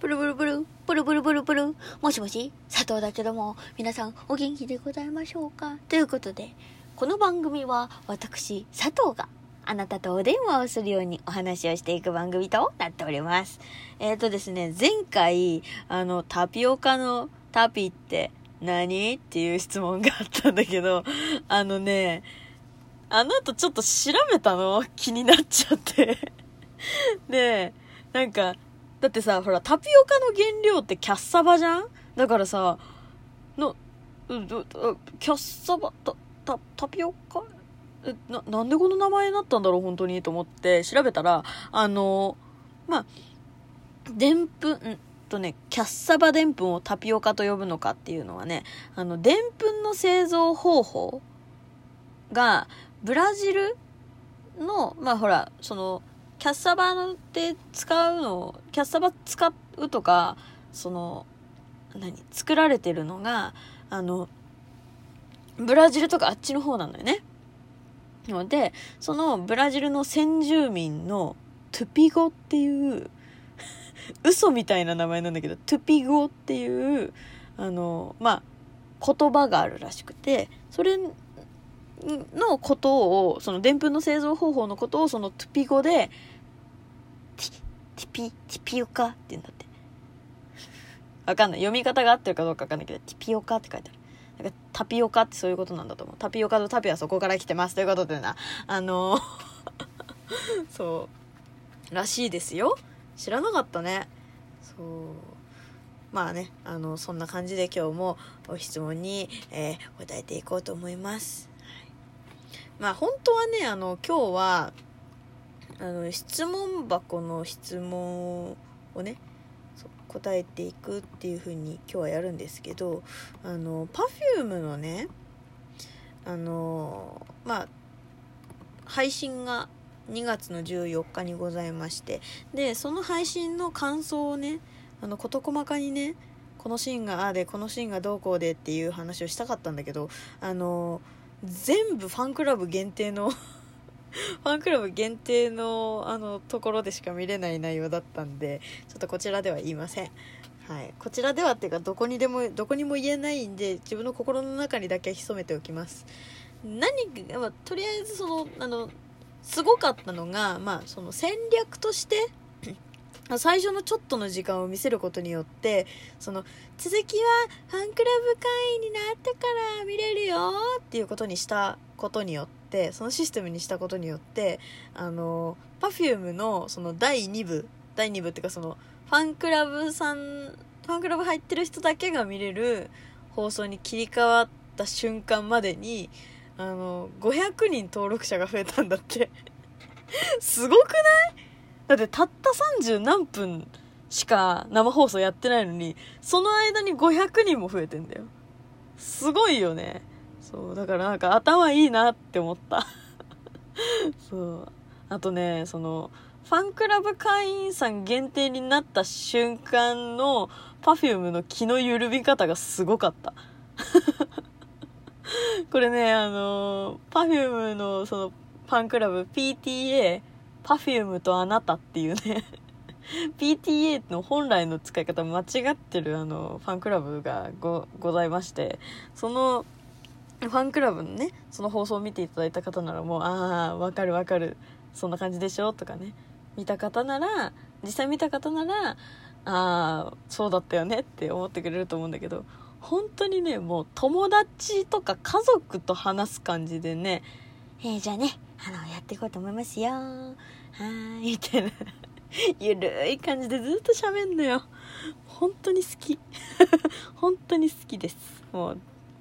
ブルブルブル、ブルブルブルブル。もしもし、佐藤だけども、皆さんお元気でございましょうか？ということで、この番組は私、佐藤があなたとお電話をするようにお話をしていく番組となっております。えっ、ー、とですね、前回、あの、タピオカのタピって何？っていう質問があったんだけど、あのね、あの後ちょっと調べたの？気になっちゃって で、なんか、だってさ、ほら、タピオカの原料ってキャッサバじゃん？だからさ、の、キャッサバ、た、た、タピオカ？え、な、なんでこの名前になったんだろう、本当にと思って調べたら、あの、まあ、でんぷん、とね、キャッサバでんぷんをタピオカと呼ぶのかっていうのはね、あの、でんぷんの製造方法が、ブラジルの、まあほら、その、キャッサバで使うの、キャッサバ使うとか、その、何、作られてるのが、あの、ブラジルとかあっちの方なんだよね。ので、そのブラジルの先住民のトゥピゴっていう嘘みたいな名前なんだけど、トゥピゴっていう、あの、まあ、言葉があるらしくて、それのことを、その、でんぷんの製造方法のことを、そのトゥピ語で、ティピ、ティピオカって言うんだって。わかんない。読み方が合ってるかどうかわかんないけど、ティピオカって書いてある。なんかタピオカってそういうことなんだと思う。タピオカとタピはそこから来てます。ということでな。あの そう、らしいですよ。知らなかったね。そう。まあね、あの、そんな感じで今日もお質問に、えー、答えていこうと思います。まあ本当はね、あの、今日は、あの、質問箱の質問をね、答えていくっていう風に今日はやるんですけど、あの、Perfume のね、あの、まあ、配信が2月の14日にございまして、で、その配信の感想をね、あの、事細かにね、このシーンがああで、このシーンがどうこうでっていう話をしたかったんだけど、あの、全部ファンクラブ限定の ファンクラブ限定のあのところでしか見れない内容だったんでちょっとこちらでは言いません。はい。こちらではっていうかどこにでもどこにも言えないんで自分の心の中にだけ潜めておきます。何まあ、とりあえずそのあのすごかったのがまあその戦略として最初のちょっとの時間を見せることによって、その、続きはファンクラブ会員になってから見れるよっていうことにしたことによって、そのシステムにしたことによって、あの、Perfume のその第2部、第2部っていうかその、ファンクラブさん、ファンクラブ入ってる人だけが見れる放送に切り替わった瞬間までに、あの、500人登録者が増えたんだって すごくない？だってたった30何分しか生放送やってないのに、その間に500人も増えてんだよ。すごいよね。そう、だからなんか頭いいなって思った。そう。あとね、その、ファンクラブ会員さん限定になった瞬間の Perfume の気の緩み方がすごかった。これね、あの、Perfume のそのファンクラブ PTA パフュームとあなたっていうね PTA の本来の使い方間違ってるあのファンクラブがごございましてそのファンクラブのねその放送を見ていただいた方ならもうああわかるわかるそんな感じでしょとかね見た方なら実際見た方ならああそうだったよねって思ってくれると思うんだけど本当にねもう友達とか家族と話す感じでねえー、じゃあねあのやっていこうと思いますよ。はいみたいな ゆるい感じでずっと喋んのよ。本当に好き。本当に好きです。もう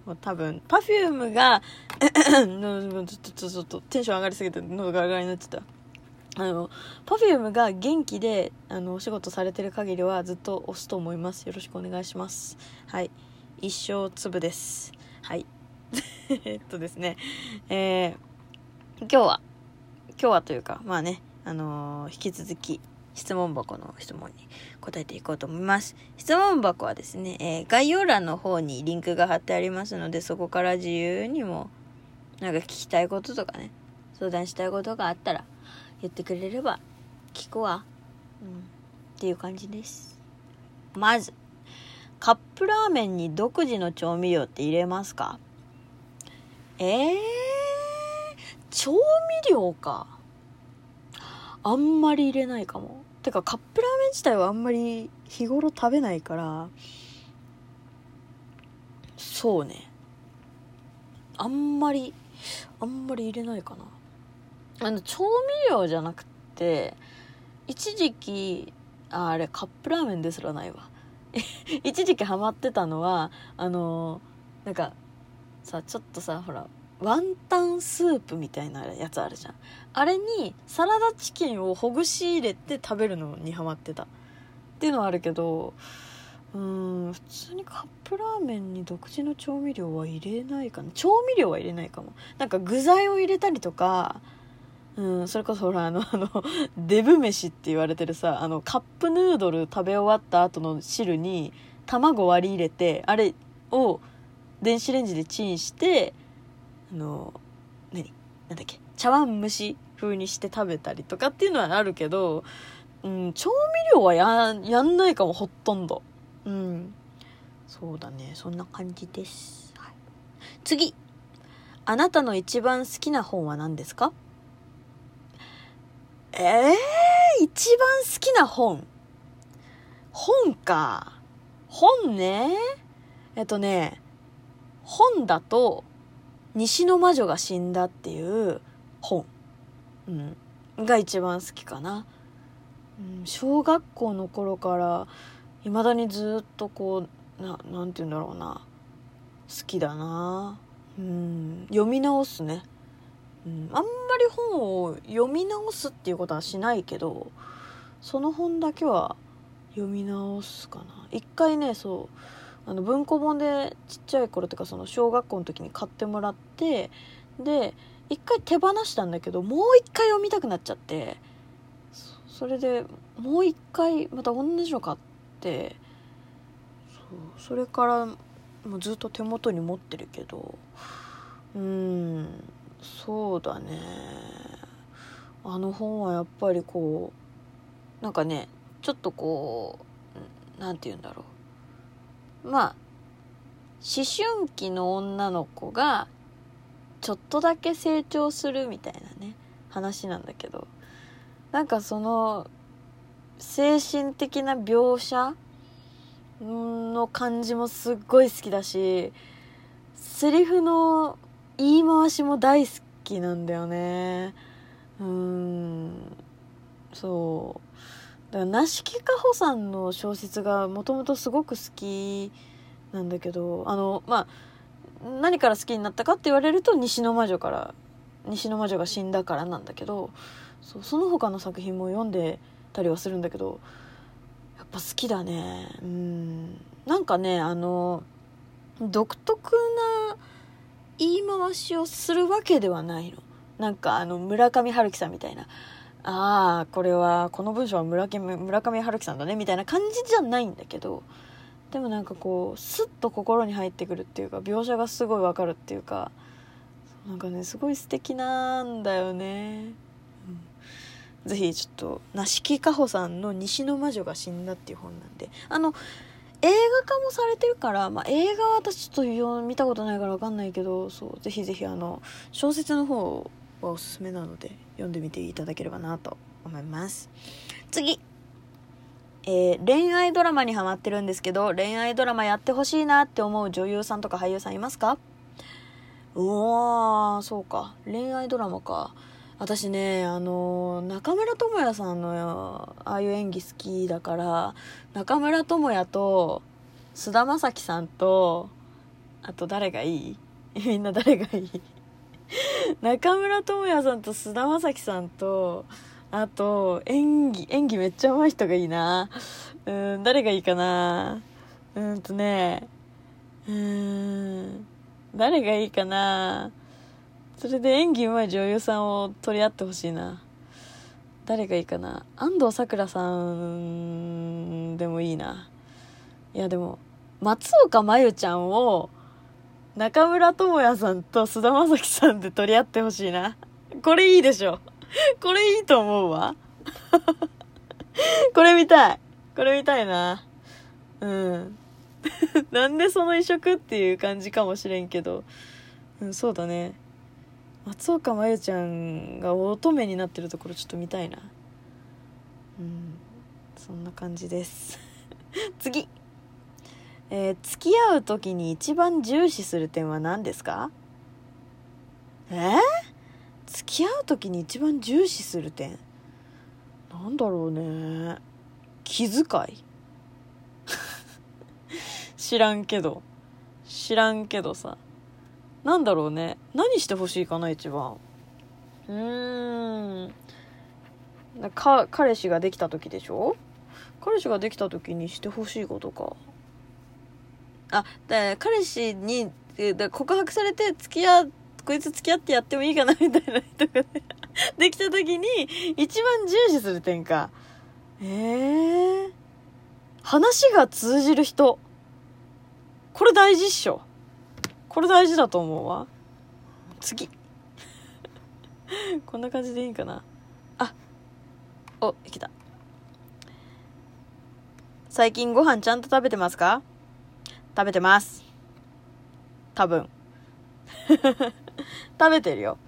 もう多分 Perfume が ちょっとちょっとテンション上がりすぎて喉が上がりになっちゃった。あの Perfume が元気であのお仕事されてる限りはずっと押すと思います。よろしくお願いします。はい。一生粒です。はい。えっとですね。えー、今日は今日はというか、まあね、あのー、引き続き、質問箱の質問に答えていこうと思います。質問箱はですね、えー、概要欄の方にリンクが貼ってありますので、そこから自由にも、なんか聞きたいこととかね、相談したいことがあったら、言ってくれれば、聞くわ。うん。っていう感じです。まず、カップラーメンに独自の調味料って入れますか？えー、調味料か。あんまり入れないかも。てか、カップラーメン自体はあんまり日頃食べないから、そうね。あんまり、あんまり入れないかな。あの、調味料じゃなくて、一時期、ああれ、カップラーメンですらないわ。一時期ハマってたのは、あのなんか、さ、ちょっとさ、ほら、ワンタンスープみたいなやつあるじゃん。あれにサラダチキンをほぐし入れて食べるのにハマってた。っていうのはあるけど、うん、普通にカップラーメンに独自の調味料は入れないかな。調味料は入れないかも。なんか具材を入れたりとか、うん、それこそほら、あの、あの、デブ飯って言われてるさ、あの、カップヌードル食べ終わった後の汁に卵割り入れて、あれを電子レンジでチンして、あの、何？なんだっけ？茶碗蒸し風にして食べたりとかっていうのはあるけど、うん、調味料はや、やんないかも、ほとんど。うん。そうだね。そんな感じです。はい、次。あなたの一番好きな本は何ですか？ええー、一番好きな本。本か。本ね。えっとね、本だと、西の魔女が死んだっていう本、うん、が一番好きかな、うん、小学校の頃から未だにずっとこうななんて言うんだろうな。好きだな。うん。読み直すね、うん、あんまり本を読み直すっていうことはしないけどその本だけは読み直すかな。一回ねそうあの文庫本でちっちゃい頃とかその小学校の時に買ってもらってで一回手放したんだけどもう一回読みたくなっちゃってそれでもう一回また同じの買ってそれからもうずっと手元に持ってるけどうんそうだね。あの本はやっぱりこうなんかねちょっとこう何て言うんだろう。まあ思春期の女の子がちょっとだけ成長するみたいなね話なんだけど。なんかその精神的な描写の感じもすっごい好きだしセリフの言い回しも大好きなんだよね。うんそう。だから梨木かほさんの小説がもともとすごく好きなんだけどあのまあ何から好きになったかって言われると西の魔女から西の魔女が死んだからなんだけどそその他の作品も読んでたりはするんだけどやっぱ好きだね。うん。なんかねあの独特な言い回しをするわけではないの。なんかあの村上春樹さんみたいなああこれはこの文章は村上村上春樹さんだねみたいな感じじゃないんだけどでもなんかこうスッと心に入ってくるっていうか描写がすごいわかるっていうかなんかねすごい素敵なんだよね、うん、ぜひちょっと梨木かほさんの「西の魔女が死んだ」っていう本なんで。あの映画化もされてるから、まあ、映画は私ちょっと見たことないから分かんないけどそうぜひぜひあの小説の方はおすすめなので読んでみていただければなと思います。次。えー、恋愛ドラマにハマってるんですけど恋愛ドラマやってほしいなって思う女優さんとか俳優さんいますか？うわーそうか。恋愛ドラマか。私ねあの中村倫也さんのああいう演技好きだから中村倫也と菅田将暉さんとあと誰がいい？みんな誰がいい？中村倫也さんと菅田将暉さんと、あと、演技、演技めっちゃ上手い人がいいな。うん、誰がいいかな。うんとね、うん、誰がいいかな。それで演技上手い女優さんを取り合ってほしいな。誰がいいかな。安藤サクラさんでもいいな。いやでも、松岡真優ちゃんを中村智也さんと菅田将暉さんで取り合ってほしいな。これいいでしょ。これいいと思うわ。これ見たい。これ見たいな。うん なんでその移植っていう感じかもしれんけどうんそうだね松岡真優ちゃんが乙女になってるところちょっと見たいなうんそんな感じです 次えー付き合う時に一番重視する点は何ですか？え？ー付き合う時に一番重視する点？なんだろうね。気遣い？知らんけど。知らんけどさ。なんだろうね。何してほしいかな一番？うーん。か彼氏ができた時でしょ？彼氏ができた時にしてほしいことか。あで彼氏にえだ告白されて付き合うこいつ付き合ってやってもいいかなみたいな人が できた時に一番重視する点かえー、話が通じる人。これ大事っしょ。これ大事だと思うわ。次。こんな感じでいいかな。あおいけた。最近ご飯ちゃんと食べてますか？食べてます。多分。食べてるよ。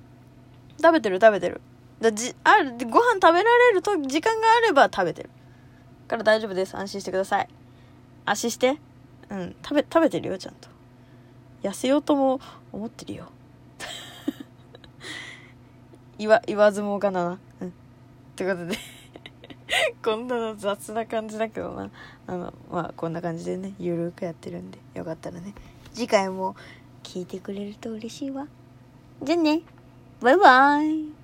食べてる食べてる。だじあるご飯食べられると時間があれば食べてる。から大丈夫です。安心してください。安心して。うん。食べ食べてるよちゃんと。痩せようとも思ってるよ。言わ言わずもがなな。うん。ということで。こんな雑な感じだけどな。あのまあこんな感じでねゆるくやってるんでよかったらね次回も聞いてくれると嬉しいわ。じゃあね。バイバイ。